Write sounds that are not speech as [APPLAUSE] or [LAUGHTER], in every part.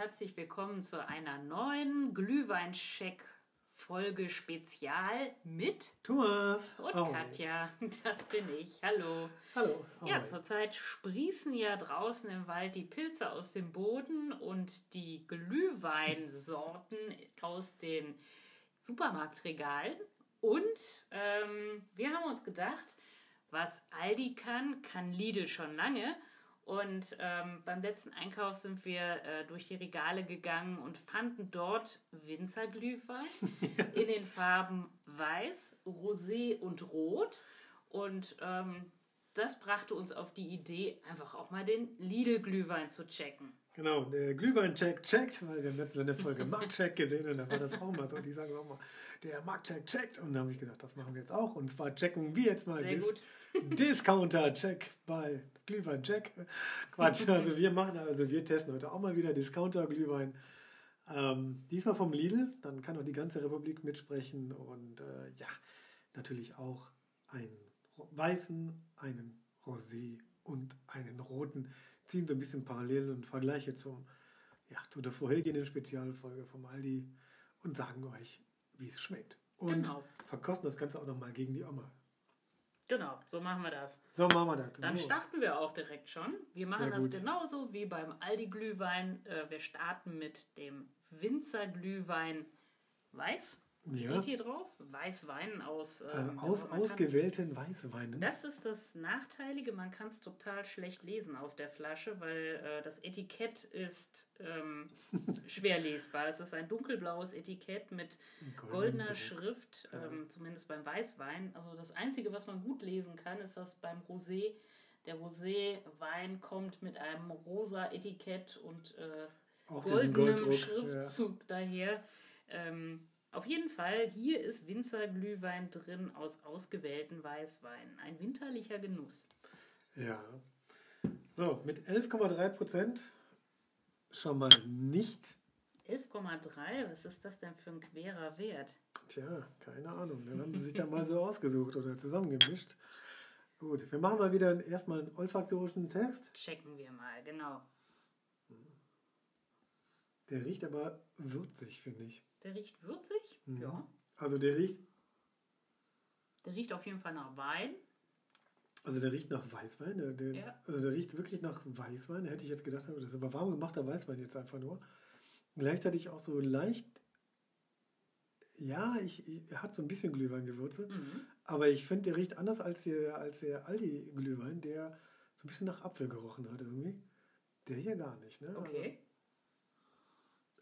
Herzlich willkommen zu einer neuen Glühweincheck-Folge Spezial mit Thomas und Aue. Katja. Das bin ich. Hallo. Hallo. Ja, Aue. zurzeit sprießen ja draußen im Wald die Pilze aus dem Boden und die Glühweinsorten aus den Supermarktregalen. Und ähm, wir haben uns gedacht, was Aldi kann, kann Lidl schon lange. Und ähm, beim letzten Einkauf sind wir äh, durch die Regale gegangen und fanden dort Winzerglühwein [LAUGHS] in den Farben Weiß, Rosé und Rot. Und ähm, das brachte uns auf die Idee, einfach auch mal den Lidl-Glühwein zu checken. Genau, der Glühwein-Check checkt, weil wir haben letztens eine Folge [LAUGHS] Marktcheck gesehen und da war das auch mal so. Die sagen auch mal, der Marktcheck checkt. Und da habe ich gesagt, das machen wir jetzt auch. Und zwar checken wir jetzt mal Dis. Discounter-Check bei Glühwein-Check. [LAUGHS] Quatsch, also wir machen, also wir testen heute auch mal wieder Discounter-Glühwein. Ähm, diesmal vom Lidl, dann kann auch die ganze Republik mitsprechen und äh, ja, natürlich auch einen weißen, einen Rosé und einen roten. Ziehen so ein bisschen Parallelen und Vergleiche zum, ja, zu der vorhergehenden Spezialfolge vom Aldi und sagen euch, wie es schmeckt. Und Genau. verkosten das Ganze auch nochmal gegen die Oma. Genau, so machen wir das. So machen wir das. Dann starten wir auch direkt schon. Wir machen das genauso wie beim Aldi-Glühwein. Äh, wir starten mit dem Winzer-Glühwein Weiß. Ja. Steht hier drauf. Weißwein aus. Äh, ähm, aus man kann- ausgewählten Weißweinen. Das ist das Nachteilige. Man kann es total schlecht lesen auf der Flasche, weil äh, das Etikett ist ähm, [LAUGHS] schwer lesbar. Es ist ein dunkelblaues Etikett mit Goldenem goldener Druck. Schrift, ähm, zumindest beim Weißwein. Also das Einzige, was man gut lesen kann, ist das beim Rosé. Der Rosé-Wein kommt mit einem rosa Etikett und äh, goldenem Schriftzug daher. Ähm, auf jeden Fall, hier ist Winzerglühwein drin aus ausgewählten Weißweinen. Ein winterlicher Genuss. Ja. So, mit 11,3 Prozent schon mal nicht. 11,3, was ist das denn für ein querer Wert? Tja, keine Ahnung. Dann haben sie sich da mal so [LAUGHS] ausgesucht oder zusammengemischt. Gut, wir machen mal wieder erstmal einen olfaktorischen Test. Checken wir mal, genau. Der riecht aber würzig, finde ich. Der riecht würzig? Mhm. Ja. Also der riecht, Der riecht auf jeden Fall nach Wein. also der riecht nach Weißwein. Der, der, Ja. Also der riecht wirklich nach Weißwein. Hätte ich jetzt gedacht, das ist aber warm gemachter Weißwein jetzt einfach nur. Gleichzeitig auch so leicht. Ja, ich, ich er hat so ein bisschen Glühweingewürze. Mhm. Aber ich finde, der riecht anders als der, als der Aldi-Glühwein, der so ein bisschen nach Apfel gerochen hat irgendwie. Der hier gar nicht, ne? Okay. Also,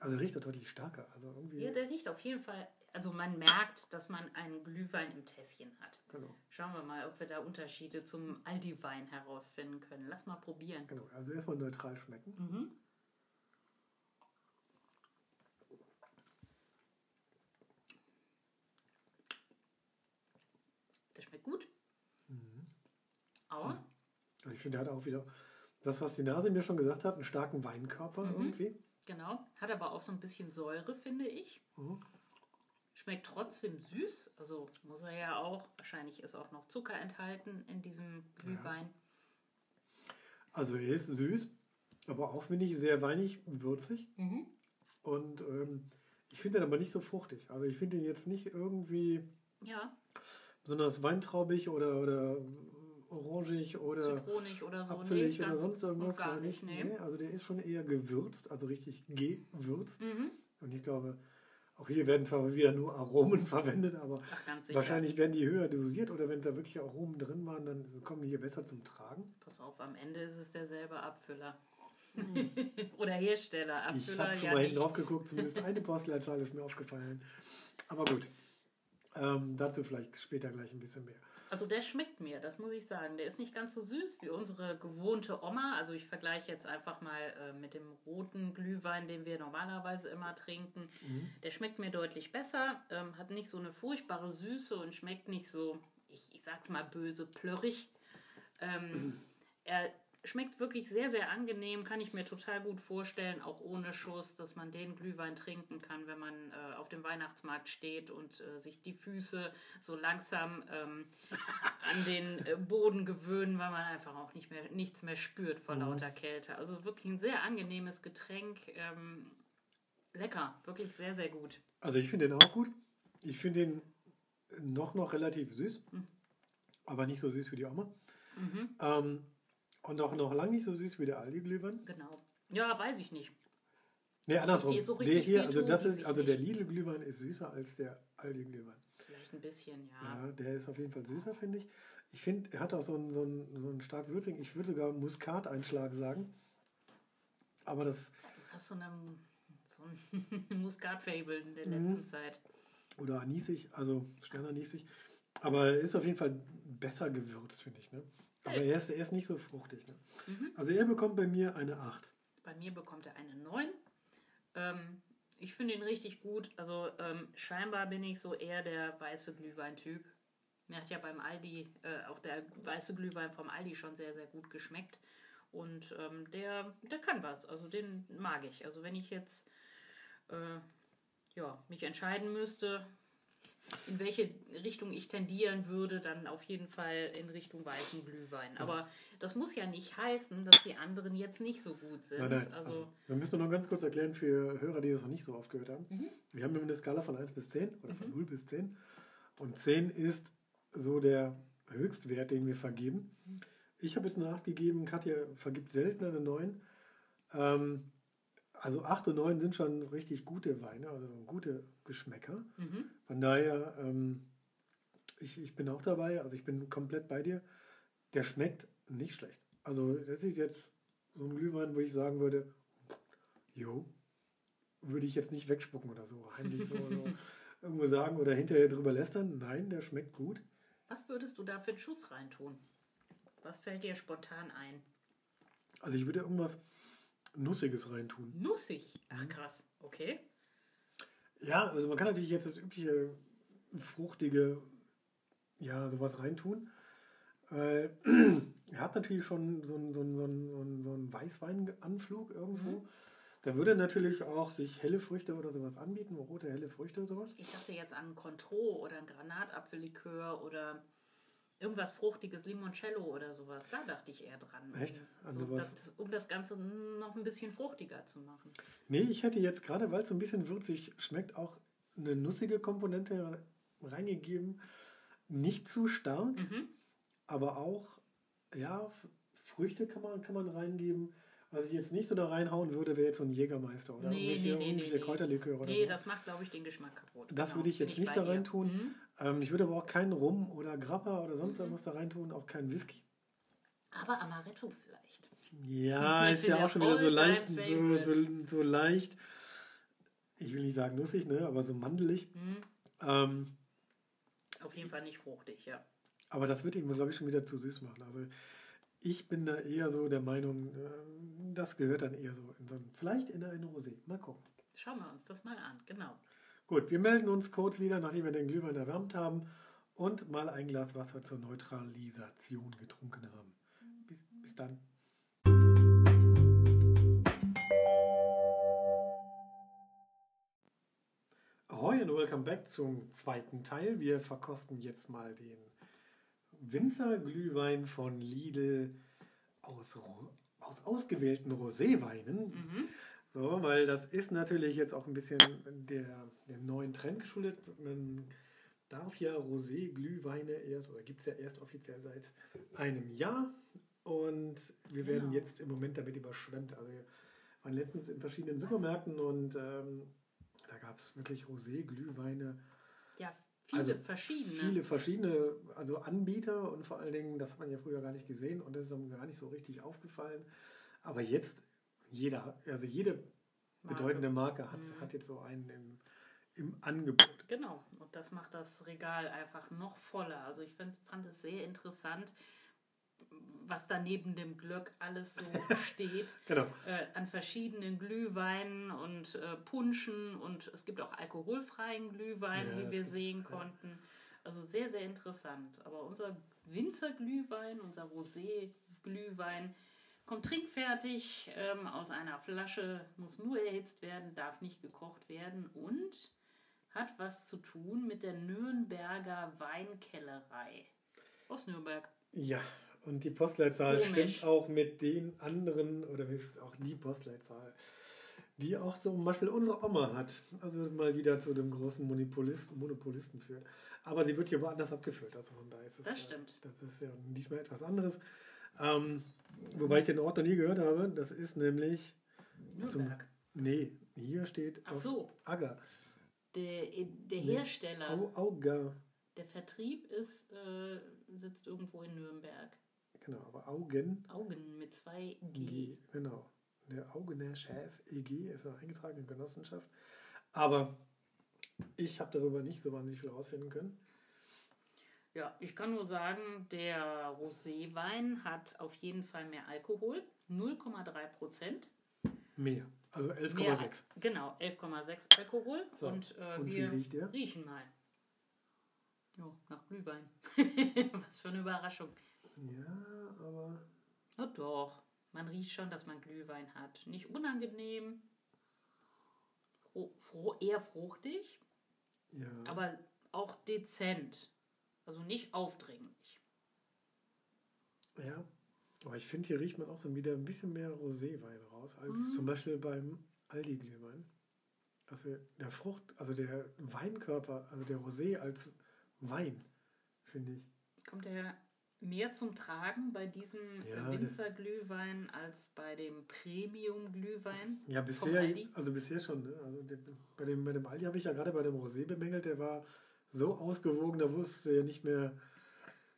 also riecht er deutlich stärker. Also irgendwie. Ja, der riecht auf jeden Fall. Also man merkt, dass man einen Glühwein im Tässchen hat. genau, Schauen wir mal, ob wir da Unterschiede zum Aldi-Wein herausfinden können. Lass mal probieren. genau. Also erstmal neutral schmecken. Mhm. Der schmeckt gut. Aber Also ich finde, er hat auch wieder das, was die Nase mir schon gesagt hat, einen starken Weinkörper Mhm. irgendwie. Genau, hat aber auch so ein bisschen Säure, finde ich. Mhm. Schmeckt trotzdem süß. Also muss er ja auch. Wahrscheinlich ist auch noch Zucker enthalten in diesem Glühwein. Also er ist süß, aber auch, finde ich, sehr weinig würzig. Mhm. Und ähm, ich finde ihn aber nicht so fruchtig. Also ich finde ihn jetzt nicht irgendwie Ja, besonders weintraubig oder, oder orangig oder zitronig oder so. apfelig nee, oder sonst irgendwas. Gar nicht, nee. Also der ist schon eher gewürzt, also richtig gewürzt. Mhm. Und ich glaube, auch hier werden zwar wieder nur Aromen [LAUGHS] verwendet, aber Ach, wahrscheinlich werden die höher dosiert oder wenn da wirklich Aromen drin waren, dann kommen die hier besser zum Tragen. Pass auf, am Ende ist es derselbe Abfüller. [LAUGHS] Oder Hersteller. Hm. Ich Abfüller habe schon ja mal hinten drauf geguckt, zumindest [LAUGHS] eine Postleitzahl ist mir aufgefallen. Aber gut, ähm, dazu vielleicht später gleich ein bisschen mehr. Also der schmeckt mir, das muss ich sagen. Der ist nicht ganz so süß wie unsere gewohnte Oma. Also ich vergleiche jetzt einfach mal äh, mit dem roten Glühwein, den wir normalerweise immer trinken. Mhm. Der schmeckt mir deutlich besser, ähm, hat nicht so eine furchtbare Süße und schmeckt nicht so, ich, ich sag's mal böse, plörrig. Ähm, er schmeckt wirklich sehr, sehr angenehm. Kann ich mir total gut vorstellen, auch ohne Schuss, dass man den Glühwein trinken kann, wenn man äh, auf dem Weihnachtsmarkt steht und äh, sich die Füße so langsam ähm, [LAUGHS] an den äh, Boden gewöhnen, weil man einfach auch nicht mehr, nichts mehr spürt vor mhm. lauter Kälte. Also wirklich ein sehr angenehmes Getränk. Ähm, lecker, wirklich sehr, sehr gut. Also ich finde den auch gut. Ich finde den noch, noch relativ süß, mhm. aber nicht so süß wie die Oma. Mhm. Ähm, und auch noch lange nicht so süß wie der Aldi-Glühwein. Genau. Ja, weiß ich nicht. Nee, andersrum. So der hier, also das ist, also der Lidl-Glühwein ist süßer als der Aldi-Glühwein. Vielleicht ein bisschen, ja. Ja, der ist auf jeden Fall süßer, finde ich. Ich finde, er hat auch so einen, so einen, so einen stark würzigen, ich würde sogar Muskateinschlag sagen. Aber das. Du hast so, eine, so ein [LAUGHS] Muskat-Fable in der mhm. letzten Zeit. Oder anisig, also sternanisig. Aber er ist auf jeden Fall besser gewürzt, finde ich. Ne? Aber er ist, er ist nicht so fruchtig. Ne? Mhm. Also er bekommt bei mir eine 8. Bei mir bekommt er eine 9. Ähm, ich finde ihn richtig gut. Also ähm, scheinbar bin ich so eher der weiße Glühwein-Typ. Mir hat ja beim Aldi äh, auch der weiße Glühwein vom Aldi schon sehr, sehr gut geschmeckt. Und ähm, der, der kann was. Also den mag ich. Also wenn ich jetzt äh, ja, mich entscheiden müsste, in welche Richtung ich tendieren würde, dann auf jeden Fall in Richtung weißen Glühwein. Aber das muss ja nicht heißen, dass die anderen jetzt nicht so gut sind. Nein, nein. Also, also, wir müssen noch ganz kurz erklären für Hörer, die das noch nicht so oft gehört haben. Mhm. Wir haben immer eine Skala von 1 bis 10 oder von mhm. 0 bis 10. Und 10 ist so der Höchstwert, den wir vergeben. Mhm. Ich habe jetzt eine 8 gegeben, Katja vergibt selten eine 9. Ähm, also 8 und 9 sind schon richtig gute Weine, also gute Geschmäcker. Mhm. Von daher, ähm, ich, ich bin auch dabei, also ich bin komplett bei dir. Der schmeckt nicht schlecht. Also das ist jetzt so ein Glühwein, wo ich sagen würde, jo, würde ich jetzt nicht wegspucken oder so, heimlich so, so [LAUGHS] irgendwo sagen oder hinterher drüber lästern. Nein, der schmeckt gut. Was würdest du da für einen Schuss reintun? Was fällt dir spontan ein? Also ich würde irgendwas Nussiges reintun. Nussig? Ach mhm. krass, okay. Ja, also man kann natürlich jetzt das übliche fruchtige, ja, sowas reintun. Äh, [CLEARS THROAT] er hat natürlich schon so einen, so einen, so einen, so einen Weißweinanflug irgendwo. Mhm. Da würde natürlich auch sich helle Früchte oder sowas anbieten, rote helle Früchte oder sowas. Ich dachte jetzt an Contro oder ein Granatapfellikör oder irgendwas Fruchtiges, Limoncello oder sowas. Da dachte ich eher dran. Echt? Also so, das, um das Ganze noch ein bisschen fruchtiger zu machen. Nee, ich hätte jetzt gerade, weil es so ein bisschen würzig schmeckt, auch eine nussige Komponente reingegeben. Nicht zu stark, mhm. aber auch, ja, Früchte kann man, kann man reingeben. Was ich jetzt nicht so da reinhauen würde, wäre jetzt so ein Jägermeister oder nee, irgendwelche, nee, nee, irgendwelche nee, oder Nee, sowas. das macht, glaube ich, den Geschmack kaputt. Das genau, würde ich jetzt nicht da rein tun. Mhm. Ähm, ich würde aber auch keinen Rum oder Grappa oder sonst mhm. irgendwas da rein tun, auch keinen Whisky. Aber Amaretto vielleicht. Ja, ist ja auch schon wieder so leicht, so, so, so, leicht, ich will nicht sagen nussig, ne, aber so mandelig. Mhm. Ähm, Auf jeden Fall nicht fruchtig, ja. Aber das wird ihm, glaube ich, schon wieder zu süß machen. Also ich bin da eher so der Meinung, äh, das gehört dann eher so in so vielleicht in eine Rosé. Mal gucken. Schauen wir uns das mal an, genau. Gut, wir melden uns kurz wieder, nachdem wir den Glühwein erwärmt haben und mal ein Glas Wasser zur Neutralisation getrunken haben. Bis, bis dann. Ahoi und welcome back zum zweiten Teil. Wir verkosten jetzt mal den Winzerglühwein von Lidl aus, aus ausgewählten Roséweinen. Mhm. So, weil das ist natürlich jetzt auch ein bisschen der, der neuen Trend geschuldet. Man darf ja Rosé-Glühweine erst, oder gibt es ja erst offiziell seit einem Jahr. Und wir werden genau. jetzt im Moment damit überschwemmt. Also wir waren letztens in verschiedenen Supermärkten und ähm, da gab es wirklich Rosé-Glühweine. Ja, Viele also verschiedene. Viele verschiedene, also Anbieter und vor allen Dingen, das hat man ja früher gar nicht gesehen und das ist einem gar nicht so richtig aufgefallen. Aber jetzt, jeder, also jede Marke. bedeutende Marke hat, mhm. hat jetzt so einen im, im Angebot. Genau, und das macht das Regal einfach noch voller. Also ich find, fand es sehr interessant, was da neben dem Glöck alles so [LAUGHS] steht. genau. Äh, an verschiedenen Glühweinen und äh, Punschen und es gibt auch alkoholfreien Glühwein, ja, wie wir sehen ja. konnten. Also sehr, sehr interessant. Aber unser Winzerglühwein, unser Rosé-Glühwein, Kommt trinkfertig ähm, aus einer Flasche, muss nur erhitzt werden, darf nicht gekocht werden und hat was zu tun mit der Nürnberger Weinkellerei aus Nürnberg. Ja, und die Postleitzahl Komisch. stimmt auch mit den anderen, oder ist auch die Postleitzahl, die auch zum Beispiel unsere Oma hat. Also mal wieder zu dem großen Monopolisten, Monopolisten führt. Aber sie wird hier woanders abgefüllt. Also von daher ist es. Das stimmt. Das ist ja diesmal etwas anderes. Ähm, wobei ich den Ort noch nie gehört habe. Das ist nämlich. Nürnberg. Nee, hier steht. Ach so. Agger. Der, der Nee. Hersteller, Au, Auger. der Vertrieb ist, äh, sitzt irgendwo in Nürnberg. Genau, aber Augen. Augen mit zwei G. G, genau. Der Augener Chef EG ist noch eingetragen in Genossenschaft. Aber ich habe darüber nicht so wahnsinnig viel rausfinden können. Ja, ich kann nur sagen, der Roséwein hat auf jeden Fall mehr Alkohol. 0,3 Prozent. Mehr. Also Mehr- 11,6. Genau, 11,6 Alkohol. So, Und, äh, und wir riechen mal. Oh, nach Glühwein. [LAUGHS] Was für eine Überraschung. Ja, aber. Oh doch, man riecht schon, dass man Glühwein hat. Nicht unangenehm, froh, froh, eher fruchtig, Ja. aber auch dezent. Also nicht aufdringlich. ja. Aber ich finde, hier riecht man auch so wieder ein bisschen mehr Roséwein raus, als Mhm. zum Beispiel beim Aldi-Glühwein. Also der Frucht, also der Weinkörper, also der Rosé als Wein, finde ich. Kommt er mehr zum Tragen bei diesem Ja, der- Winzerglühwein als bei dem Premium-Glühwein? Ja, bisher, Aldi? also bisher schon. Ne? Also der, bei, dem, bei dem Aldi habe ich ja gerade bei dem Rosé bemängelt, der war so ausgewogen, da wusste er nicht mehr,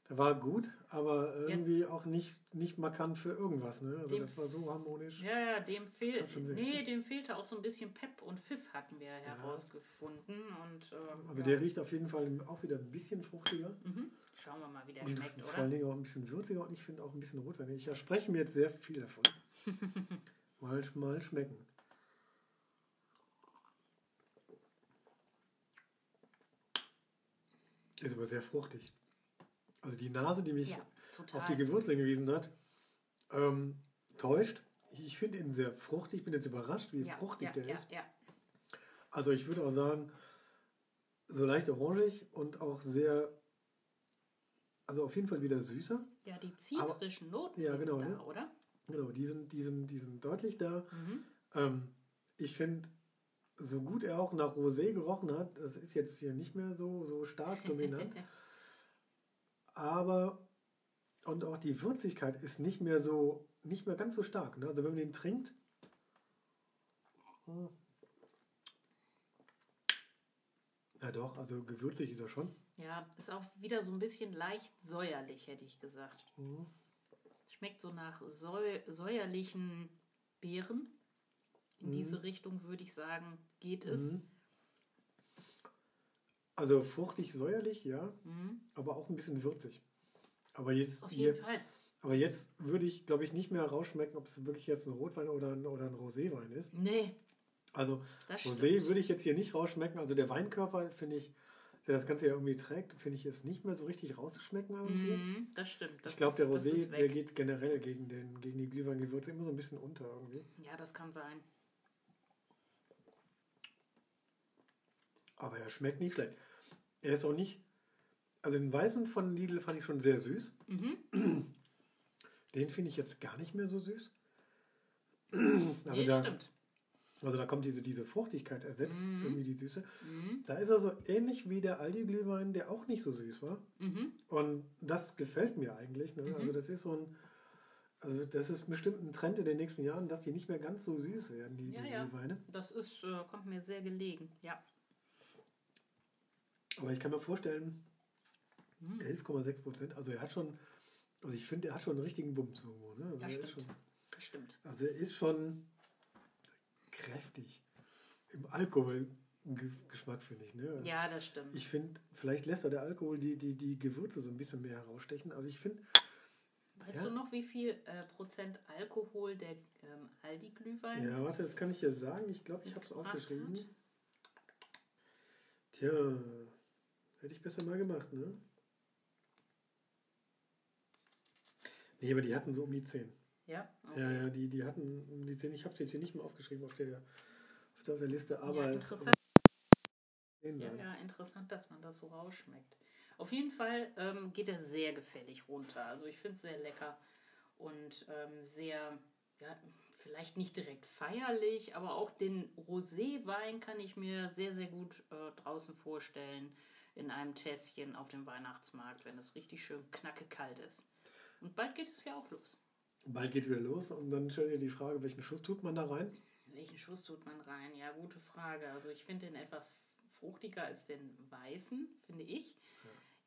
der war gut, aber irgendwie auch nicht, nicht markant für irgendwas. Ne? Also Dem- das war so harmonisch. Ja, ja, dem, fehl, Tat schon weh. nee, dem fehlte auch so ein bisschen Pep und Pfiff, hatten wir herausgefunden. Und, ähm, Also ja. der riecht auf jeden Fall auch wieder ein bisschen fruchtiger Mhm. Schauen wir mal, wie der und schmeckt, vor allen oder? Dingen auch ein bisschen würziger und ich finde auch ein bisschen rotweinig. Ich verspreche mir jetzt sehr viel davon. [LAUGHS] mal, mal schmecken. Ist aber sehr fruchtig. Also die Nase, die mich Ja, auf die Gewürze hingewiesen hat, ähm, täuscht. Ich finde ihn sehr fruchtig. Ich bin jetzt überrascht, wie ja, fruchtig ja, der ist. Also ich würde auch sagen, so leicht orangig und auch sehr, also auf jeden Fall wieder süßer. ja, die zitrischen Noten ja, genau, sind da, ne? oder? Genau, die sind, die sind, die sind deutlich da. Mhm. Ähm, ich finde, so gut er auch nach Rosé gerochen hat, das ist jetzt hier nicht mehr so, so stark [LAUGHS] dominant. aber und auch die Würzigkeit ist nicht mehr so, nicht mehr ganz so stark. Ne? Also wenn man den trinkt, hm. ja doch, also gewürzig ist er schon. Ja, ist auch wieder so ein bisschen leicht säuerlich, hätte ich gesagt. Mhm. Schmeckt so nach säu säuerlichen Beeren. In diese Richtung würde ich sagen, geht es. Mhm. Also fruchtig, säuerlich, ja, Mhm. aber auch ein bisschen würzig. Aber jetzt, Auf hier, jeden Fall. aber jetzt würde ich, glaube ich, nicht mehr rausschmecken, ob es wirklich jetzt ein Rotwein oder ein, oder ein Roséwein ist. Nee, Also das Rosé stimmt. würde ich jetzt hier nicht rausschmecken. Also der Weinkörper, finde ich, der das Ganze ja irgendwie trägt, finde ich jetzt nicht mehr so richtig rauszuschmecken irgendwie. Mhm, das stimmt. Das ich glaube, ist- der Rosé, ist der geht generell gegen, den, gegen die Glühweingewürze immer so ein bisschen unter irgendwie. Ja, das kann sein. Aber er schmeckt nicht schlecht. Er ist auch nicht, also den weißen von Lidl fand ich schon sehr süß. Mhm. Den finde ich jetzt gar nicht mehr so süß. Also nee, da, stimmt. Also da kommt diese, diese Fruchtigkeit ersetzt Mhm. irgendwie die Süße. Mhm. Da ist er so ähnlich wie der Aldi-Glühwein, der auch nicht so süß war. Mhm. Und das gefällt mir eigentlich. Ne? Also das ist so ein, also das ist bestimmt ein Trend in den nächsten Jahren, dass die nicht mehr ganz so süß werden, die, Ja, die ja. Glühweine. Das ist, äh, kommt mir sehr gelegen. Ja. Aber ich kann mir vorstellen, Mhm. 11,6 Prozent, also er hat schon, also ich finde, er hat schon einen richtigen Bums irgendwo. Ne? Also, Ja, er ist stimmt. schon, Das stimmt. also er ist schon kräftig im Alkoholgeschmack, finde ich. Ne? Ja, das stimmt. Ich finde, vielleicht lässt auch der Alkohol die, die, die Gewürze so ein bisschen mehr herausstechen. Also ich finde, weißt ja. du noch, wie viel äh, Prozent Alkohol der ähm, Aldi-Glühwein ja, warte, das kann ich dir sagen. Ich glaube, ich habe es aufgeschrieben. hat? Tja, hätte ich besser mal gemacht, ne? Nee, aber die hatten so um die 10. Ja, okay. ja, ja, die, die hatten, die sind, ich habe sie jetzt hier nicht mehr aufgeschrieben auf der, auf der, auf der Liste, aber ja, interessant. Es, ja, ja, interessant, dass man das so rausschmeckt. Auf jeden Fall ähm, geht er sehr gefällig runter. Also ich finde es sehr lecker und ähm, sehr, ja, vielleicht nicht direkt feierlich, aber auch den Roséwein kann ich mir sehr, sehr gut äh, draußen vorstellen in einem Tässchen auf dem Weihnachtsmarkt, wenn es richtig schön knacke kalt ist. Und bald geht es ja auch los. Bald geht wieder los und dann stellt sich die Frage, welchen Schuss tut man da rein? Welchen Schuss tut man rein? Ja, gute Frage. Also ich finde den etwas fruchtiger als den weißen, finde ich.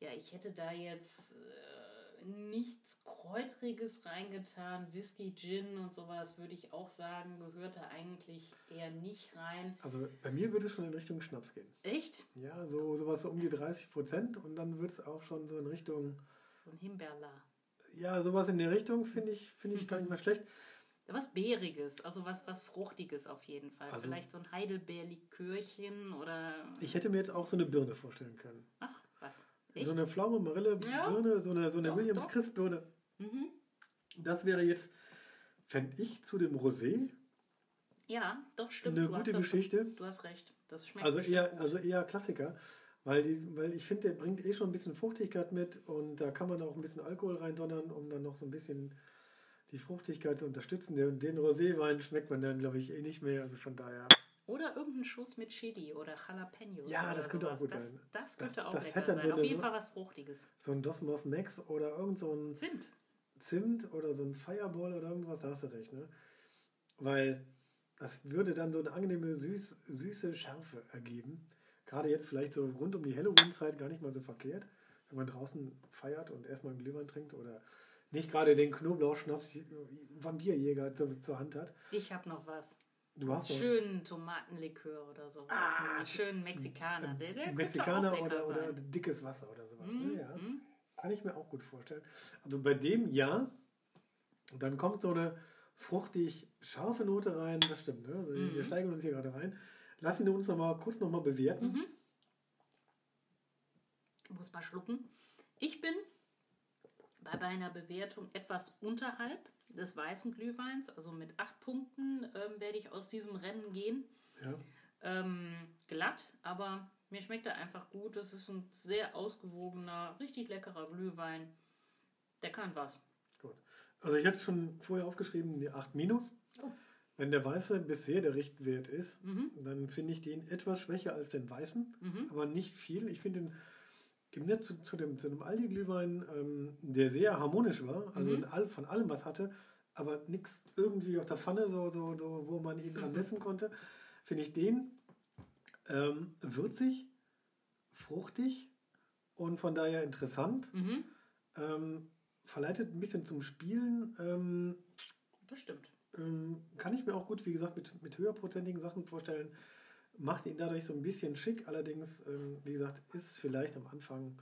Ja, ja ich hätte da jetzt äh, nichts Kräutriges reingetan. Whisky, Gin und sowas würde ich auch sagen, gehört da eigentlich eher nicht rein. Also bei mir würde es schon in Richtung Schnaps gehen. Echt? Ja, so sowas so um die 30 Prozent und dann wird es auch schon so in Richtung... So ein Himbeerla. Ja, sowas in der Richtung finde ich, find ich gar nicht [LAUGHS] mal schlecht. Was Beeriges, also was, was Fruchtiges auf jeden Fall. Also, Vielleicht so ein Heidelbeerlikörchen oder. Ich hätte mir jetzt auch so eine Birne vorstellen können. Ach, was? Echt? So eine Pflaume, Marille, ja. Birne, so eine, so eine Williams Crisp Birne. Mhm. Das wäre jetzt, fände ich, zu dem Rosé. Ja, doch, stimmt. Eine du gute Geschichte. du hast recht. Das schmeckt also eher, gut. also eher Klassiker. Weil, die, weil ich finde, der bringt eh schon ein bisschen Fruchtigkeit mit und da kann man auch ein bisschen Alkohol reindonnern, um dann noch so ein bisschen die Fruchtigkeit zu unterstützen. Den, den Roséwein schmeckt man dann, glaube ich, eh nicht mehr. Also von daher. Oder irgendein Schuss mit Chili oder Jalapenos. Ja, das könnte sowas. auch gut sein. Das, könnte das, auch das lecker sein. So Auf jeden Fall was Fruchtiges. So ein Dosmos Max oder irgend so ein Zimt. Zimt oder so ein Fireball oder irgendwas, da hast du recht, ne? Weil das würde dann so eine angenehme, süß, süße Schärfe ergeben. Gerade jetzt vielleicht so rund um die Halloween-Zeit gar nicht mal so verkehrt, wenn man draußen feiert und erstmal einen Glühwein trinkt oder nicht gerade den Knoblauchschnaps Vampirjäger zur, zur Hand hat. Ich habe noch was. Du hast schönen Tomatenlikör oder sowas. Ah, einen schönen Mexikaner. Der, der Mexikaner oder, oder dickes Wasser oder sowas. Mm, ne? ja. mm. Kann ich mir auch gut vorstellen. Also bei dem ja, dann kommt so eine fruchtig scharfe Note rein. Das stimmt. Ne? Also mm. Wir steigen uns hier gerade rein. Lass ihn uns noch mal kurz noch mal bewerten. Mhm. Muss mal schlucken. Ich bin bei meiner Bewertung etwas unterhalb des weißen Glühweins, also mit acht Punkten ähm, werde ich aus diesem Rennen gehen. Ja. Ähm, glatt, aber mir schmeckt er einfach gut. Das ist ein sehr ausgewogener, richtig leckerer Glühwein. Der kann was. Gut. Also ich hatte schon vorher aufgeschrieben, die 8 minus. Oh. Wenn der weiße bisher der Richtwert ist, mhm. dann finde ich den etwas schwächer als den weißen, mhm. aber nicht viel. Ich finde den Netz zu, zu, dem, zu dem Aldi-Glühwein, ähm, der sehr harmonisch war, also mhm. all, von allem was hatte, aber nichts irgendwie auf der Pfanne, so, so, so, wo man ihn dran messen konnte, finde ich den ähm, würzig, fruchtig und von daher interessant. Mhm. Ähm, verleitet ein bisschen zum Spielen. Ähm, das stimmt. Ähm, kann ich mir auch gut, wie gesagt, mit, mit höherprozentigen Sachen vorstellen macht ihn dadurch so ein bisschen schick. Allerdings, ähm, wie gesagt, ist vielleicht am Anfang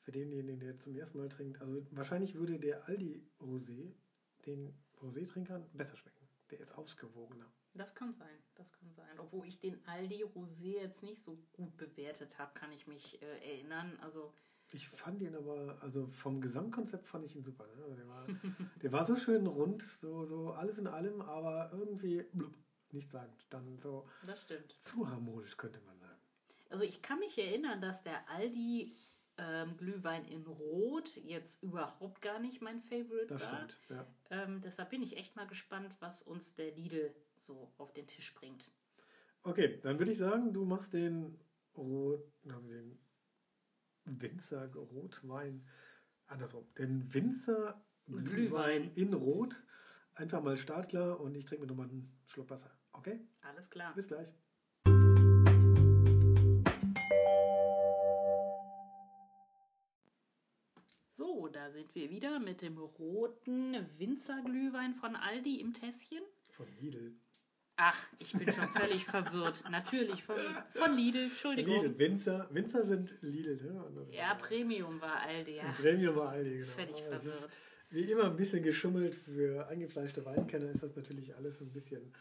für denjenigen, der zum ersten Mal trinkt, also wahrscheinlich würde der Aldi Rosé den Rosé-Trinkern besser schmecken. Der ist ausgewogener. Das kann sein, das kann sein. Obwohl ich den Aldi Rosé jetzt nicht so gut bewertet habe, kann ich mich äh, erinnern. Also ich fand ihn aber, also vom Gesamtkonzept fand ich ihn super. Ne? Also der, war, [LAUGHS] der war so schön rund, so, so alles in allem, aber irgendwie blub, nichtssagend. Dann so das stimmt. zu harmonisch, könnte man sagen. Also ich kann mich erinnern, dass der Aldi ähm, Glühwein in Rot jetzt überhaupt gar nicht mein Favorite das war. Das stimmt, ja. Ähm, deshalb bin ich echt mal gespannt, was uns der Lidl so auf den Tisch bringt. Okay, dann würde ich sagen, du machst den Rot, also den Winzer Rotwein, andersrum, den Winzer Glühwein, Glühwein in Rot. Einfach mal startklar und ich trinke mir nochmal einen Schluck Wasser. Okay? Alles klar. Bis gleich. So, da sind wir wieder mit dem roten Winzerglühwein von Aldi im Tässchen. Von Lidl. Ach, ich bin schon völlig [LAUGHS] verwirrt. Natürlich von, von Lidl, Entschuldigung. Lidl, Winzer, Winzer sind Lidl. Ne? Ja, Premium war Aldi, ja. Premium war Aldi, genau. Völlig verwirrt. Wie immer ein bisschen geschummelt. Für eingefleischte Weinkenner ist das natürlich alles ein bisschen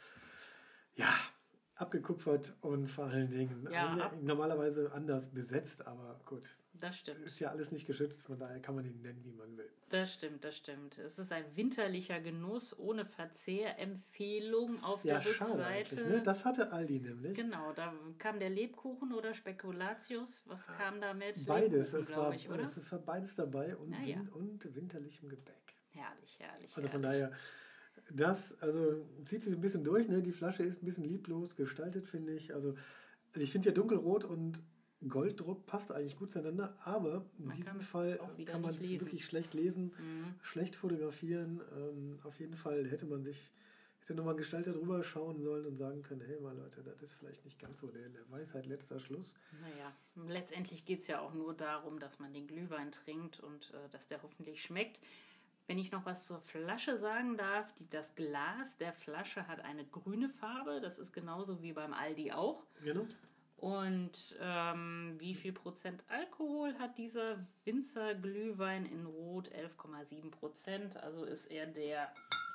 abgekupfert und vor allen Dingen Ja, an- ab- normalerweise anders besetzt, aber gut. Das stimmt. Ist ja alles nicht geschützt, von daher kann man ihn nennen, wie man will. Das stimmt, das stimmt. Es ist ein winterlicher Genuss ohne Verzehrempfehlung auf Ja, der. Rückseite. Ne? Das hatte Aldi nämlich. Genau, da kam der Lebkuchen oder Spekulatius. Was kam damit? Beides. Es war, ich, oder? es war beides dabei und, Ah, ja. und winterlichem Gebäck. Herrlich, herrlich. Also von herrlich. daher, das also zieht sich ein bisschen durch. Ne? Die Flasche ist ein bisschen lieblos gestaltet, finde ich. Also ich finde ja dunkelrot und Golddruck passt eigentlich gut zueinander, aber in Man diesem Fall kann man es wirklich schlecht lesen, Mhm. schlecht fotografieren. Ähm, auf jeden Fall hätte man sich hätte nochmal ein Gestalter drüber schauen sollen und sagen können, hey mal Leute, das ist vielleicht nicht ganz so der, der Weisheit letzter Schluss. Naja, letztendlich geht es ja auch nur darum, dass man den Glühwein trinkt und äh, dass der hoffentlich schmeckt. Wenn ich noch was zur Flasche sagen darf, die, das Glas der Flasche hat eine grüne Farbe. Das ist genauso wie beim Aldi auch. Genau. Und ähm, wie viel Prozent Alkohol hat dieser Winzer Glühwein in Rot? 11,7 Prozent. Also ist er der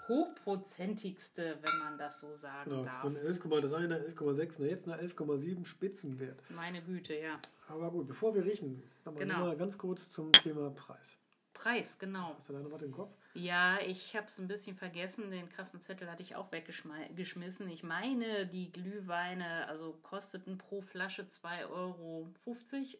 hochprozentigste, wenn man das so sagen Genau, darf. von 11,3 nach 11,6, na jetzt nach 11,7 Spitzenwert. Meine Güte, ja. Aber gut, bevor wir riechen, wir Genau. mal ganz kurz zum Thema Preis. Preis, genau. Hast du da noch was im Kopf? Ja, ich habe es ein bisschen vergessen. Den Kassenzettel hatte ich auch weggeschmissen. Ich meine, die Glühweine also kosteten pro Flasche 2,50 Euro,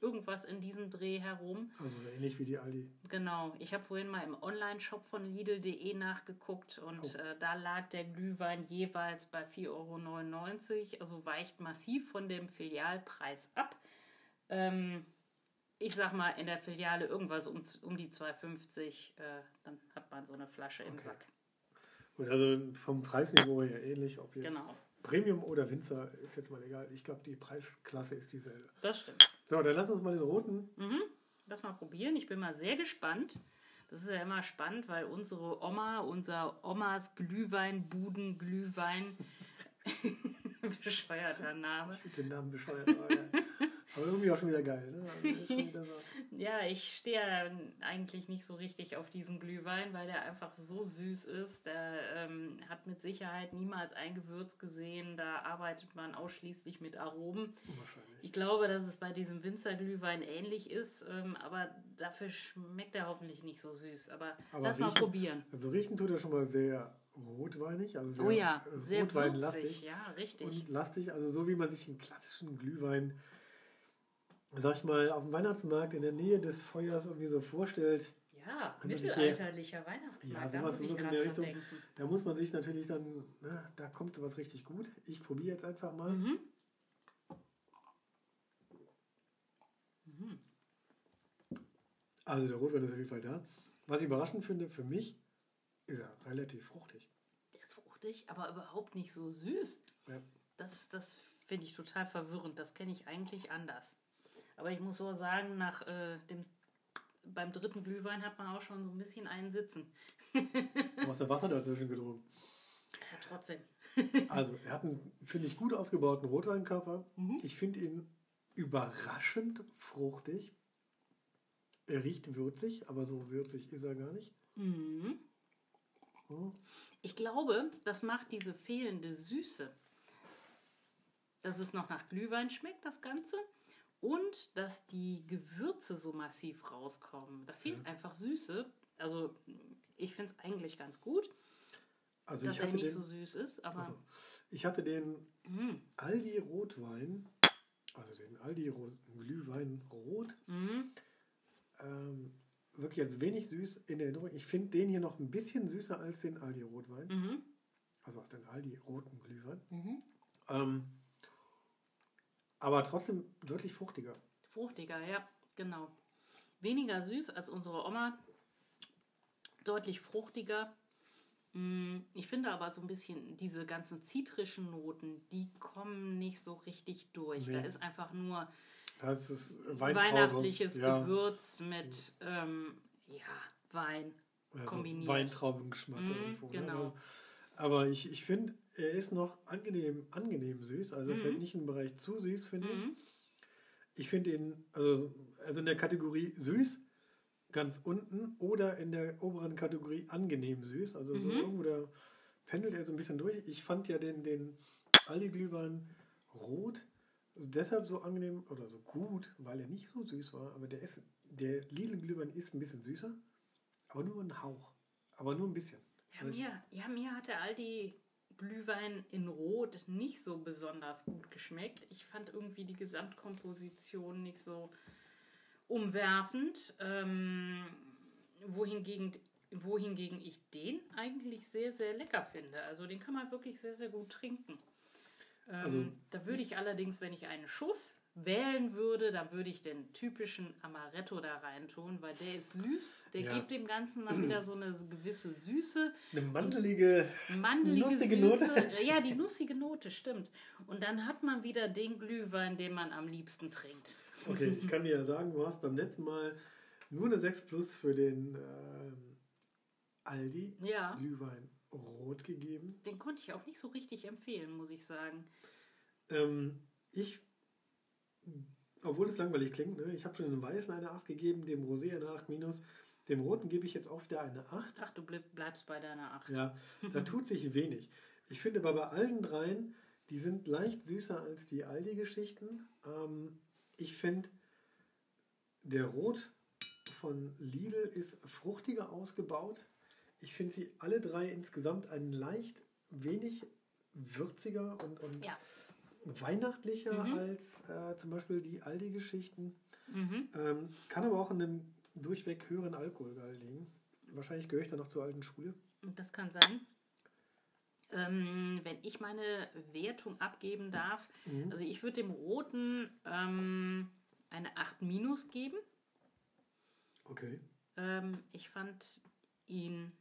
irgendwas in diesem Dreh herum. Also so ähnlich wie die Aldi. Genau. Ich habe vorhin mal im Online-Shop von Lidl.de nachgeguckt und Oh. äh, da lag der Glühwein jeweils bei 4,99 Euro. Also weicht massiv von dem Filialpreis ab. Ähm, ich sag mal, in der Filiale irgendwas um, um die 2,50, äh, dann hat man so eine Flasche im Okay. Sack. Gut, also vom Preisniveau her ähnlich, ob jetzt Genau. Premium oder Winzer, ist jetzt mal egal. Ich glaube, die Preisklasse ist dieselbe. Das stimmt. So, dann lass uns mal den roten. Mhm. Lass mal probieren. Ich bin mal sehr gespannt. Das ist ja immer spannend, weil unsere Oma, unser Omas Glühwein, Buden Glühwein, [LAUGHS] bescheuerter Name. Ich finde den Namen bescheuert. [LAUGHS] Aber, irgendwie auch schon wieder geil. Ne? Also wieder so. [LAUGHS] Ja, ich stehe eigentlich nicht so richtig auf diesen Glühwein, weil der einfach so süß ist. Der ähm, hat mit Sicherheit niemals ein Gewürz gesehen. Da arbeitet man ausschließlich mit Aromen. Wahrscheinlich. Ich glaube, dass es bei diesem Winzerglühwein ähnlich ist, ähm, aber dafür schmeckt er hoffentlich nicht so süß. Aber, Aber lass mal riechen- probieren. Also riechen tut er schon mal sehr rotweinig. Also sehr Oh ja, sehr rotweinlastig. würzig. Ja, richtig. und lastig, also so wie man sich einen klassischen Glühwein, sag ich mal, auf dem Weihnachtsmarkt in der Nähe des Feuers irgendwie so vorstellt. ja, mittelalterlicher Weihnachtsmarkt, Ja, da muss ich gerade Richtung. denken. Da muss man sich natürlich dann, na, da kommt sowas richtig gut. Ich probiere jetzt einfach mal. Mhm. Also der Rotwein ist auf jeden Fall da. Was ich überraschend finde, für mich ist er relativ fruchtig. Der ist fruchtig, aber überhaupt nicht so süß. Ja. Das, das finde ich total verwirrend. Das kenne ich eigentlich anders. Aber ich muss so sagen, nach äh, dem beim dritten Glühwein hat man auch schon so ein bisschen einen Sitzen. [LAUGHS] Du hast ja Wasser dazwischen getrunken. Ja, trotzdem. [LAUGHS] Also, er hat einen, finde ich, gut ausgebauten Rotweinkörper. Mhm. Ich finde ihn überraschend fruchtig. Er riecht würzig, aber so würzig ist er gar nicht. Mhm. Hm. Ich glaube, das macht diese fehlende Süße. Dass es noch nach Glühwein schmeckt, das Ganze. Und dass die Gewürze so massiv rauskommen. Da fehlt einfach Süße. Also, ich finde es eigentlich ganz gut, Also, dass ich er hatte, nicht den, so süß ist. Aber also, ich hatte den Mhm. Aldi Rotwein, also den Aldi Ro Glühwein Rot, Mhm. ähm, wirklich als wenig süß in Erinnerung. Ich finde den hier noch ein bisschen süßer als den Aldi Rotwein, Mhm. also aus den Aldi roten Glühwein. Mhm. Ähm, aber trotzdem deutlich fruchtiger. Fruchtiger, ja, genau. Weniger süß als unsere Oma. Deutlich fruchtiger. Mm, Ich finde aber so ein bisschen diese ganzen zitrischen Noten, die kommen nicht so richtig durch. Da Nee. ist einfach nur ist weihnachtliches ja, Gewürz mit ähm, ja, Wein. also kombiniert. Weintraubengeschmack Mhm, irgendwo. ne? genau. Also, aber ich, ich finde, er ist noch angenehm, angenehm süß. Also er fällt nicht in den Bereich zu süß, finde ich. Mhm. Ich finde ihn, also, also in der Kategorie süß, ganz unten oder in der oberen Kategorie angenehm süß. Also so Mhm. irgendwo da pendelt er so ein bisschen durch. Ich fand ja den, den Aldi-Glühwein Rot deshalb so angenehm oder so gut, weil er nicht so süß war. Aber der, ist, der Lidl-Glühwein ist ein bisschen süßer, aber nur ein Hauch. Aber nur ein bisschen. Ja, also mir, ja, mir hatte Aldi Glühwein in Rot nicht so besonders gut geschmeckt. Ich fand irgendwie die Gesamtkomposition nicht so umwerfend. Ähm, wohingegen, wohingegen ich den eigentlich sehr, sehr lecker finde. Also den kann man wirklich sehr, sehr gut trinken. Ähm, also, da würde ich allerdings, wenn ich einen Schuss wählen würde, dann würde ich den typischen Amaretto da rein tun, weil der ist süß. Der ja. gibt dem Ganzen dann wieder so eine gewisse Süße. Eine mandelige, mandelige nussige Süße. Note. Ja, die nussige Note, stimmt. Und dann hat man wieder den Glühwein, den man am liebsten trinkt. Okay, ich kann dir ja sagen, du hast beim letzten Mal nur eine 6 Plus für den ähm, Aldi ja. Glühwein rot gegeben. Den konnte ich auch nicht so richtig empfehlen, muss ich sagen. Ähm, ich, obwohl es langweilig klingt, ne, ich habe schon dem Weißen eine 8 gegeben, dem Rosé eine 8 minus. Dem Roten gebe ich jetzt auch wieder eine 8. Ach, du bleibst bei deiner 8. Ja, da [LAUGHS] tut sich wenig. Ich finde aber bei allen dreien, die sind leicht süßer als die Aldi-Geschichten. Ähm, ich finde, der Rot von Lidl ist fruchtiger ausgebaut. Ich finde sie alle drei insgesamt ein leicht wenig würziger und, und ja. Weihnachtlicher mhm. als äh, zum Beispiel die Aldi-Geschichten. Mhm. Ähm, kann aber auch in einem durchweg höheren Alkoholgehalt liegen. Wahrscheinlich gehöre ich da noch zur alten Schule. Das kann sein. Ähm, wenn ich meine Wertung abgeben darf, mhm. also ich würde dem Roten ähm, eine 8 minus geben. Okay. Ähm, ich fand ihn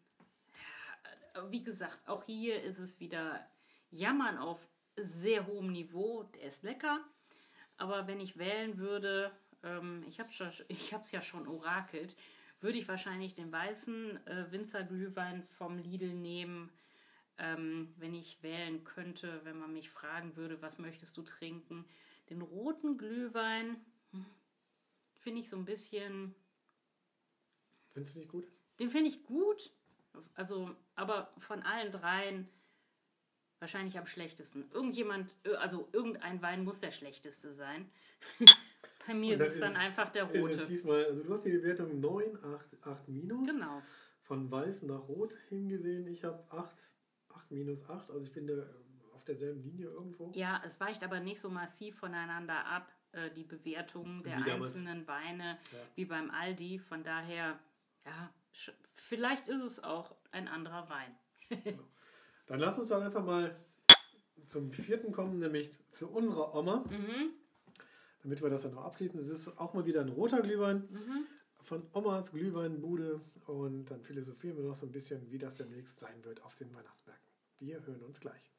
wie gesagt, auch hier ist es wieder Jammern auf sehr hohem Niveau. Der ist lecker. Aber wenn ich wählen würde, ähm, ich habe es [LAUGHS] ja schon orakelt, würde ich wahrscheinlich den weißen äh, Winzerglühwein vom Lidl nehmen. Ähm, wenn ich wählen könnte, wenn man mich fragen würde, was möchtest du trinken. Den roten Glühwein hm, finde ich so ein bisschen. Findest du nicht gut? Den finde ich gut, also, aber von allen dreien wahrscheinlich am schlechtesten. Irgendjemand, äh, also irgendein Wein muss der schlechteste sein. [LAUGHS] Bei mir ist es dann einfach der rote. Ist diesmal, also du hast die Bewertung 9, 8, 8 minus. Genau. Von weiß nach rot hingesehen. Ich habe 8, 8 minus 8. Also ich bin da auf derselben Linie irgendwo. Ja, es weicht aber nicht so massiv voneinander ab, äh, die Bewertungen der einzelnen Weine, ja. wie beim Aldi. Von daher, ja, Vielleicht ist es auch ein anderer Wein. Dann lass uns doch einfach mal zum vierten kommen, nämlich zu unserer Oma. Mhm. Damit wir das dann noch abschließen. Es ist auch mal wieder ein roter Glühwein mhm. von Omas Glühweinbude. Und dann philosophieren wir noch so ein bisschen, wie das demnächst sein wird auf den Weihnachtsmärkten. Wir hören uns gleich.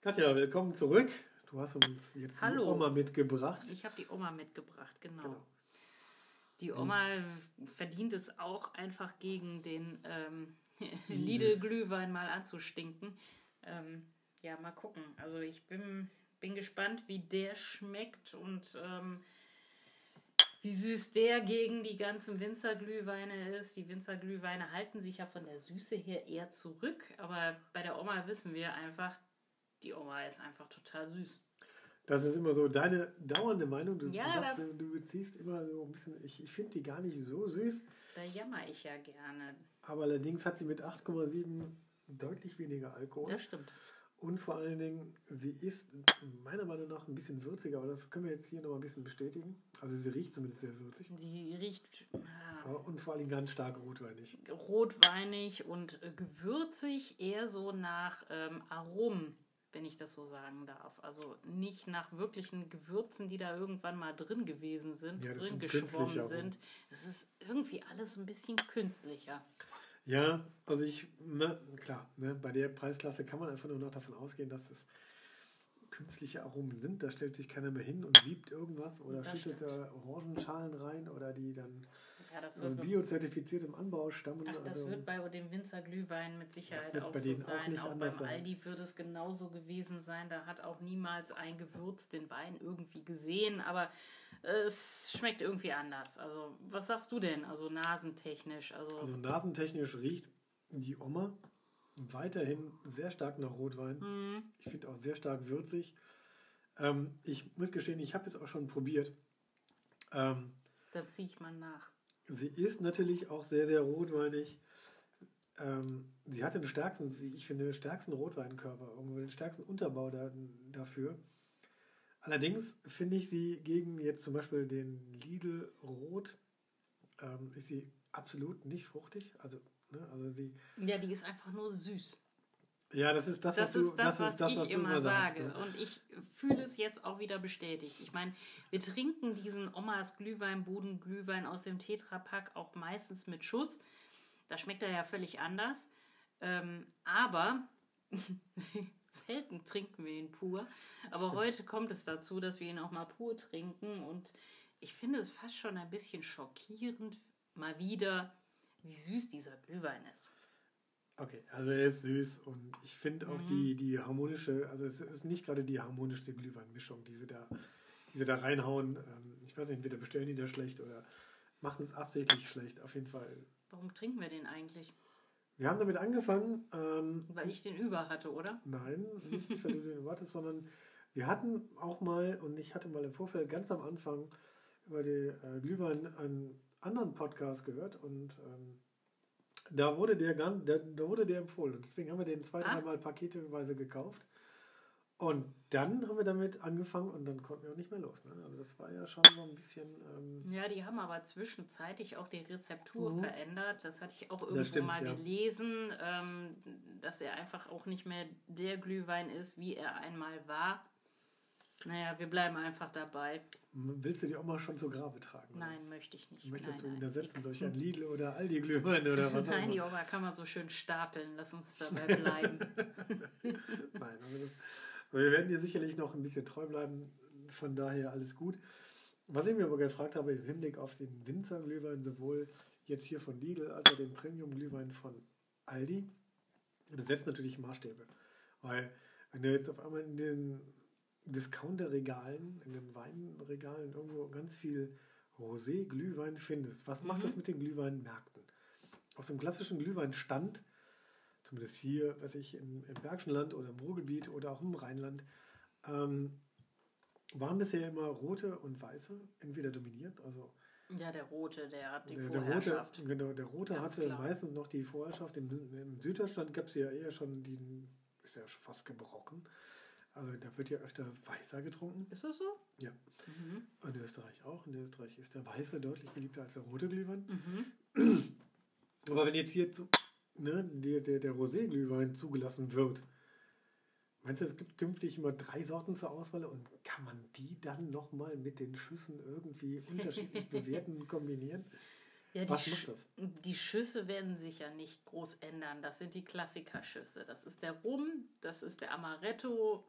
Katja, willkommen zurück. Du hast uns jetzt Hallo. die Oma mitgebracht. Ich habe die Oma mitgebracht, genau. genau. Die Oma verdient es auch einfach gegen den ähm, [LAUGHS] Lidl-Glühwein mal anzustinken. Ähm, ja, mal gucken. Also ich bin, bin gespannt, wie der schmeckt und ähm, wie süß der gegen die ganzen Winzerglühweine ist. Die Winzerglühweine halten sich ja von der Süße her eher zurück, aber bei der Oma wissen wir einfach, die Oma ist einfach total süß. Das ist immer so deine dauernde Meinung. Du, ja, sagst, du beziehst immer so ein bisschen, ich, ich finde die gar nicht so süß. Da jammer ich ja gerne. Aber allerdings hat sie mit 8,7 deutlich weniger Alkohol. Das stimmt. Und vor allen Dingen, sie ist meiner Meinung nach ein bisschen würziger, aber das können wir jetzt hier noch mal ein bisschen bestätigen. Also sie riecht zumindest sehr würzig. Sie riecht. Ja. Und vor allem ganz stark rotweinig. Rotweinig und gewürzig, eher so nach ähm, Aromen wenn ich das so sagen darf. Also nicht nach wirklichen Gewürzen, die da irgendwann mal drin gewesen sind, ja, drin geschwommen sind. Es ist irgendwie alles ein bisschen künstlicher. Ja, also ich, na, klar, ne, bei der Preisklasse kann man einfach nur noch davon ausgehen, dass es künstliche Aromen sind. Da stellt sich keiner mehr hin und siebt irgendwas oder das schüttet da Orangenschalen rein oder die dann ja, das also biozertifiziert im Anbau stammen. Ach, das also, wird bei dem Winzer Glühwein mit Sicherheit auch so sein. Auch, auch beim sein. Aldi wird es genauso gewesen sein. Da hat auch niemals ein Gewürz den Wein irgendwie gesehen, aber es schmeckt irgendwie anders. Also, was sagst du denn? Also nasentechnisch? Also, also nasentechnisch riecht die Oma. Weiterhin sehr stark nach Rotwein. Mhm. Ich finde auch sehr stark würzig. Ähm, ich muss gestehen, ich habe es auch schon probiert. Ähm, Da ziehe ich mal nach. Sie ist natürlich auch sehr, sehr rotweinig. Ähm, sie hat den stärksten, wie ich finde, den stärksten Rotweinkörper, irgendwo den stärksten Unterbau da, dafür. Allerdings finde ich sie gegen jetzt zum Beispiel den Lidl Rot, ähm, ist sie absolut nicht fruchtig. Also, ne, also sie, Ja, die ist einfach nur süß. Ja, das ist das, Das was du, ist das, was, ich was du immer sagst, sage. ne? Und ich fühle es jetzt auch wieder bestätigt. Ich meine, wir trinken diesen Omas Glühwein, Bodenglühwein aus dem Tetrapack auch meistens mit Schuss. Da schmeckt er ja völlig anders. Ähm, aber [LAUGHS] selten trinken wir ihn pur. Aber heute kommt es dazu, dass wir ihn auch mal pur trinken. Und ich finde es fast schon ein bisschen schockierend, mal wieder, wie süß dieser Glühwein ist. Okay, also er ist süß und ich finde auch Mhm. die, die harmonische, also es ist nicht gerade die harmonischste Glühweinmischung, die sie da, die sie da reinhauen. Ähm, Ich weiß nicht, entweder bestellen die das schlecht oder machen es absichtlich schlecht. Auf jeden Fall. Warum trinken wir den eigentlich? Wir haben damit angefangen, ähm, Weil ich den über hatte, oder? nein, nicht weil du den wartest, sondern wir hatten auch mal, und ich hatte mal im Vorfeld ganz am Anfang über die äh, Glühwein einen anderen Podcast gehört und ähm, da wurde der, da, da wurde der empfohlen. Deswegen haben wir den zwei, Ah. dreimal paketeweise gekauft. Und dann haben wir damit angefangen und dann konnten wir auch nicht mehr los. Ne? Also das war ja schon so ein bisschen. Ähm, Ja, die haben aber zwischenzeitlich auch die Rezeptur Mhm. verändert. Das hatte ich auch irgendwo stimmt, mal ja. gelesen, ähm, dass er einfach auch nicht mehr der Glühwein ist, wie er einmal war. Naja, wir bleiben einfach dabei. willst du die auch mal schon zu Grabe tragen? Nein, was? möchte ich nicht. Möchtest nein, du ihn nein. ersetzen durch ein Lidl oder Aldi Glühwein oder was Nein, die? Oma kann man so schön stapeln. Lass uns dabei bleiben. [LAUGHS] Nein, also das, aber wir werden dir sicherlich noch ein bisschen treu bleiben. Von daher alles gut. Was ich mir aber gefragt habe im Hinblick auf den Winzer-Glühwein, sowohl jetzt hier von Lidl als auch den Premium-Glühwein von Aldi, das setzt natürlich Maßstäbe. Weil, wenn du jetzt auf einmal in den Discounter-Regalen, in den Weinregalen irgendwo ganz viel Rosé-Glühwein findest, was macht Mhm. das mit den Glühweinmärkten? Aus dem klassischen Glühweinstand, zumindest hier, weiß ich, im, im Bergischen Land oder im Ruhrgebiet oder auch im Rheinland, ähm, waren bisher immer rote und weiße entweder dominierend, also ja, der Rote, der hat die der, der rote, Vorherrschaft. genau, der rote Ganz hatte klar. meistens noch die Vorherrschaft. Im, im Süddeutschland gab es ja eher schon die, ist ja schon fast gebrochen. Also da wird ja öfter weißer getrunken. Ist das so? Ja. Mhm. Und in Österreich auch. In Österreich ist der weiße deutlich beliebter als der rote Glühwein. Mhm. [CLEARS THROAT] Aber wenn jetzt hier zu, ne, der, der, der Rosé-Glühwein zugelassen wird, meinst du, es gibt künftig immer drei Sorten zur Auswahl und kann man die dann nochmal mit den Schüssen irgendwie unterschiedlich [LAUGHS] bewerten und kombinieren? Ja, die, Was macht das? die Schüsse werden sich ja nicht groß ändern. Das sind die Klassikerschüsse. Das ist der Rum, das ist der Amaretto.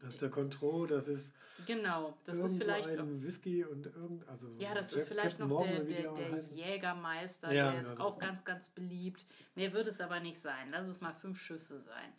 Das ist der Contro, das ist Genau, das ist vielleicht. so ein Whisky und irgend, also so ja, das Jack- ist vielleicht Captain noch der, der, der. Jägermeister, Ja, der genau ist so. auch ganz, ganz beliebt. Mehr wird es aber nicht sein. Lass es mal fünf Schüsse sein.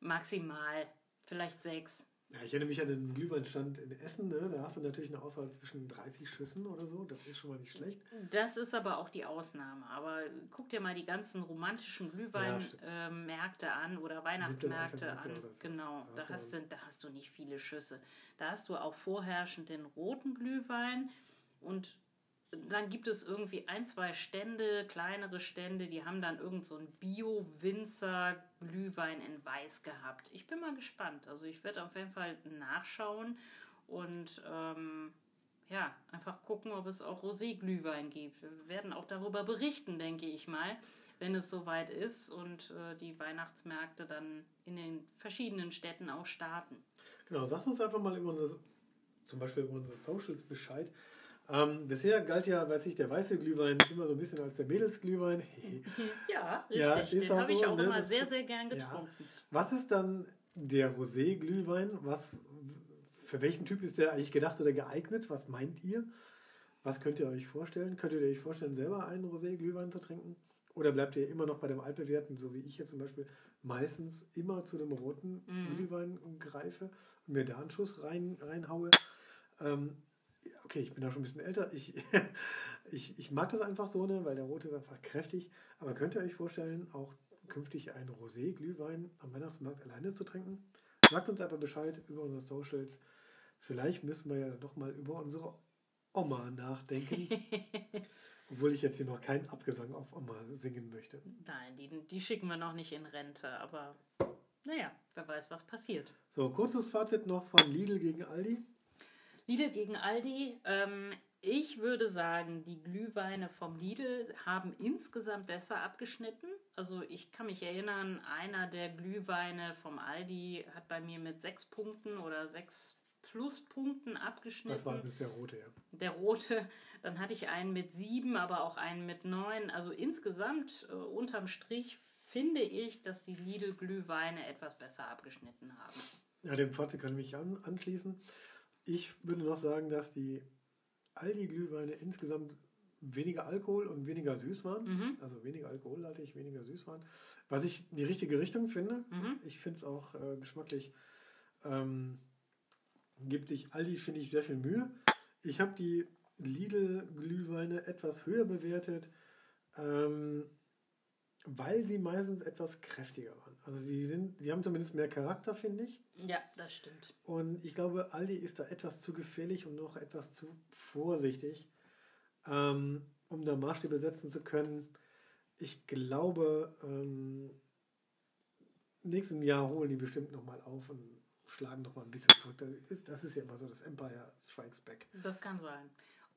Maximal. Vielleicht sechs. Ja, ich erinnere mich an den Glühweinstand in Essen, ne? da hast du natürlich eine Auswahl zwischen 30 Schüssen oder so, das ist schon mal nicht schlecht. Das ist aber auch die Ausnahme. Aber guck dir mal die ganzen romantischen. Glühweinmärkte an oder Weihnachtsmärkte an. Genau, Da da hast du hast, du, da hast du nicht viele Schüsse. Da hast du auch vorherrschend den roten Glühwein und dann gibt es irgendwie ein, zwei Stände, kleinere Stände, die haben dann irgend so einen Bio-Winzer-Glühwein in Weiß gehabt. Ich bin mal gespannt. Also ich werde auf jeden Fall nachschauen und ähm, ja, einfach gucken, ob es auch Rosé-Glühwein gibt. Wir werden auch darüber berichten, denke ich mal, wenn es soweit ist und äh, die Weihnachtsmärkte dann in den verschiedenen Städten auch starten. Genau, sag uns einfach mal über unsere, zum Beispiel über unsere Socials Bescheid. Ähm, bisher galt ja, weiß ich, der weiße Glühwein immer so ein bisschen als der Mädelsglühwein. [LAUGHS] Ja, richtig. Ja, Den habe ich auch ne? immer sehr, sehr gern ja. getrunken. Was ist dann der Rosé-Glühwein? Was, für welchen Typ ist der eigentlich gedacht oder geeignet? Was meint ihr? Was könnt ihr euch vorstellen? Könnt ihr euch vorstellen, selber einen Rosé-Glühwein zu trinken? Oder bleibt ihr immer noch bei dem altbewährten, so wie ich jetzt zum Beispiel, meistens immer zu dem roten Mhm. Glühwein greife und mir da einen Schuss rein, reinhaue? Ähm, ja, okay, ich bin da schon ein bisschen älter. Ich [LAUGHS] Ich, ich mag das einfach so, ne, weil der rote ist einfach kräftig. Aber könnt ihr euch vorstellen, auch künftig einen Rosé-Glühwein am Weihnachtsmarkt alleine zu trinken? Sagt uns einfach Bescheid über unsere Socials. Vielleicht müssen wir ja doch mal über unsere Oma nachdenken. [LAUGHS] Obwohl ich jetzt hier noch keinen Abgesang auf Oma singen möchte. Nein, die, die schicken wir noch nicht in Rente, aber naja, wer weiß, was passiert. So, kurzes Fazit noch von Lidl gegen Aldi. Lidl gegen Aldi. Ähm, ich würde sagen, die Glühweine vom Lidl haben insgesamt besser abgeschnitten. Also ich kann mich erinnern, einer der Glühweine vom Aldi hat bei mir mit sechs Punkten oder sechs Pluspunkten abgeschnitten. Das war bis der rote, ja. Der rote, dann hatte ich einen mit sieben, aber auch einen mit neun. Also insgesamt äh, unterm Strich finde ich, dass die Lidl-Glühweine etwas besser abgeschnitten haben. Ja, dem Fazit kann ich mich an, anschließen. Ich würde noch sagen, dass die Aldi-Glühweine insgesamt weniger Alkohol und weniger süß waren. Mhm. Also weniger alkoholhaltig, weniger süß waren. Was ich die richtige Richtung finde. Mhm. Ich finde es auch äh, geschmacklich. Ähm, gibt sich Aldi, finde ich, sehr viel Mühe. Ich habe die Lidl-Glühweine etwas höher bewertet, ähm, weil sie meistens etwas kräftiger waren. Also sie sind, sie haben zumindest mehr Charakter, finde ich. Ja, das stimmt. Und ich glaube, Aldi ist da etwas zu gefährlich und noch etwas zu vorsichtig, ähm, um da Maßstäbe setzen zu können. Ich glaube, ähm, nächsten Jahr holen die bestimmt nochmal auf und schlagen nochmal ein bisschen zurück. Das ist, das ist ja immer so, das Empire Strikes Back. Das kann sein.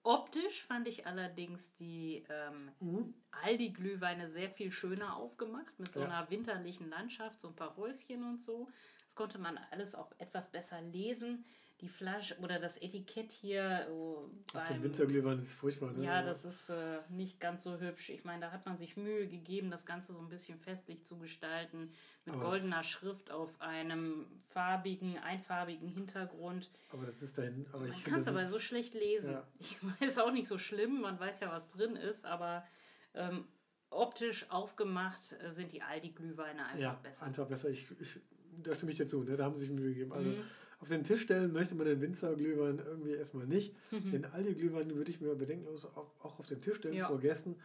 Optisch fand ich allerdings die ähm, Mhm. Aldi-Glühweine sehr viel schöner aufgemacht, mit so Ja. einer winterlichen Landschaft, so ein paar Häuschen und so. Das konnte man alles auch etwas besser lesen. Die Flasche oder das Etikett hier oh, Auf dem beim Winterglühwein ist furchtbar. Ne? Ja, das ist äh, nicht ganz so hübsch. Ich meine, da hat man sich Mühe gegeben, das Ganze so ein bisschen festlich zu gestalten, mit Aber goldener Schrift auf einem farbigen, einfarbigen Hintergrund. Aber das ist dahin. Aber ich Man kann es aber ist- so schlecht lesen. Ja. [LAUGHS] Ich weiß auch nicht so schlimm, man weiß ja, was drin ist, aber ähm, optisch aufgemacht äh, sind die Aldi-Glühweine einfach ja, besser. einfach besser. Ich, ich, da stimme ich dir zu. Ne? Da haben sie sich Mühe gegeben. Also Mhm. Auf den Tisch stellen möchte man den Winzerglühwein irgendwie erstmal nicht. Mhm. Den Aldi-Glühwein würde ich mir bedenkenlos auch, auch auf den Tisch stellen Ja. vor Gästen.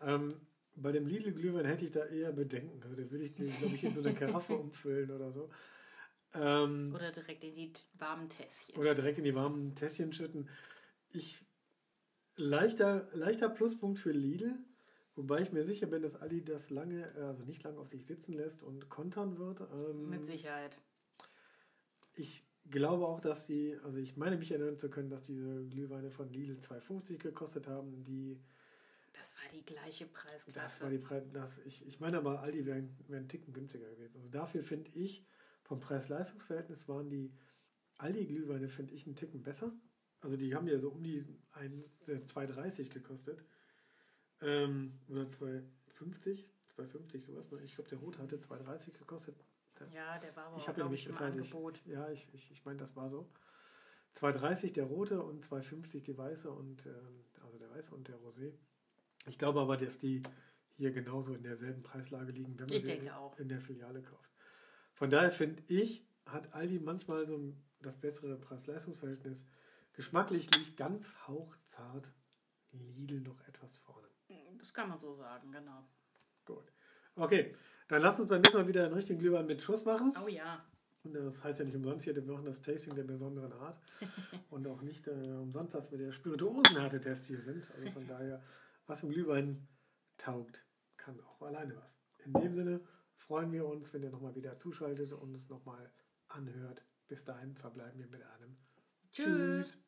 Ähm, bei dem Lidl-Glühwein hätte ich da eher Bedenken. Den würde ich, glaube ich, in so eine Karaffe [LAUGHS] umfüllen oder so. Ähm, Oder direkt in die warmen Tässchen. Oder direkt in die warmen Tässchen schütten. Ich leichter, leichter Pluspunkt für Lidl, wobei ich mir sicher bin, dass Aldi das lange, also nicht lange auf sich sitzen lässt und kontern wird. Ähm, Mit Sicherheit. ich glaube auch, dass die, also ich meine mich erinnern zu können, dass diese Glühweine von Lidl 2,50 gekostet haben. Die, Das war die gleiche Preisklasse. das war die Preis, das, ich, ich meine aber, Aldi wäre wär einen Ticken günstiger gewesen. Also dafür finde ich, vom Preis-Leistungs-Verhältnis waren die Aldi-Glühweine, finde ich, einen Ticken besser. Also die haben ja so um die ein- äh, 2,30 gekostet. Ähm, oder 2,50, 2,50 sowas. ne? Ich glaube, der rote hatte 2,30 gekostet. Ja, der war aber, Ich habe ja glaube ich, im bezahlt. Ich, Angebot. ja, ich, ich, ich meine, das war so. 2,30 der rote und 2,50 die weiße und ähm, also der weiße und der Rosé. Ich glaube aber, dass die hier genauso in derselben Preislage liegen, wenn man Ich sie in, auch. in der Filiale kauft. Von daher finde ich, hat Aldi manchmal so das bessere Preis-Leistungs-Verhältnis. Geschmacklich liegt ganz hauchzart Lidl noch etwas vorne. Das kann man so sagen, genau. Gut. Okay, dann lass uns beim nächsten Mal wieder einen richtigen Glühwein mit Schuss machen. Oh ja. Das heißt ja nicht umsonst hier, wir machen das Tasting der besonderen Art. [LAUGHS] und auch nicht äh, umsonst, dass wir der Spirituosenhärtetest hier sind. Also von daher, was im Glühwein taugt, kann auch alleine was. In dem Sinne freuen wir uns, wenn ihr nochmal wieder zuschaltet und es nochmal anhört. Bis dahin verbleiben wir mit einem Tschüss. Tschüss.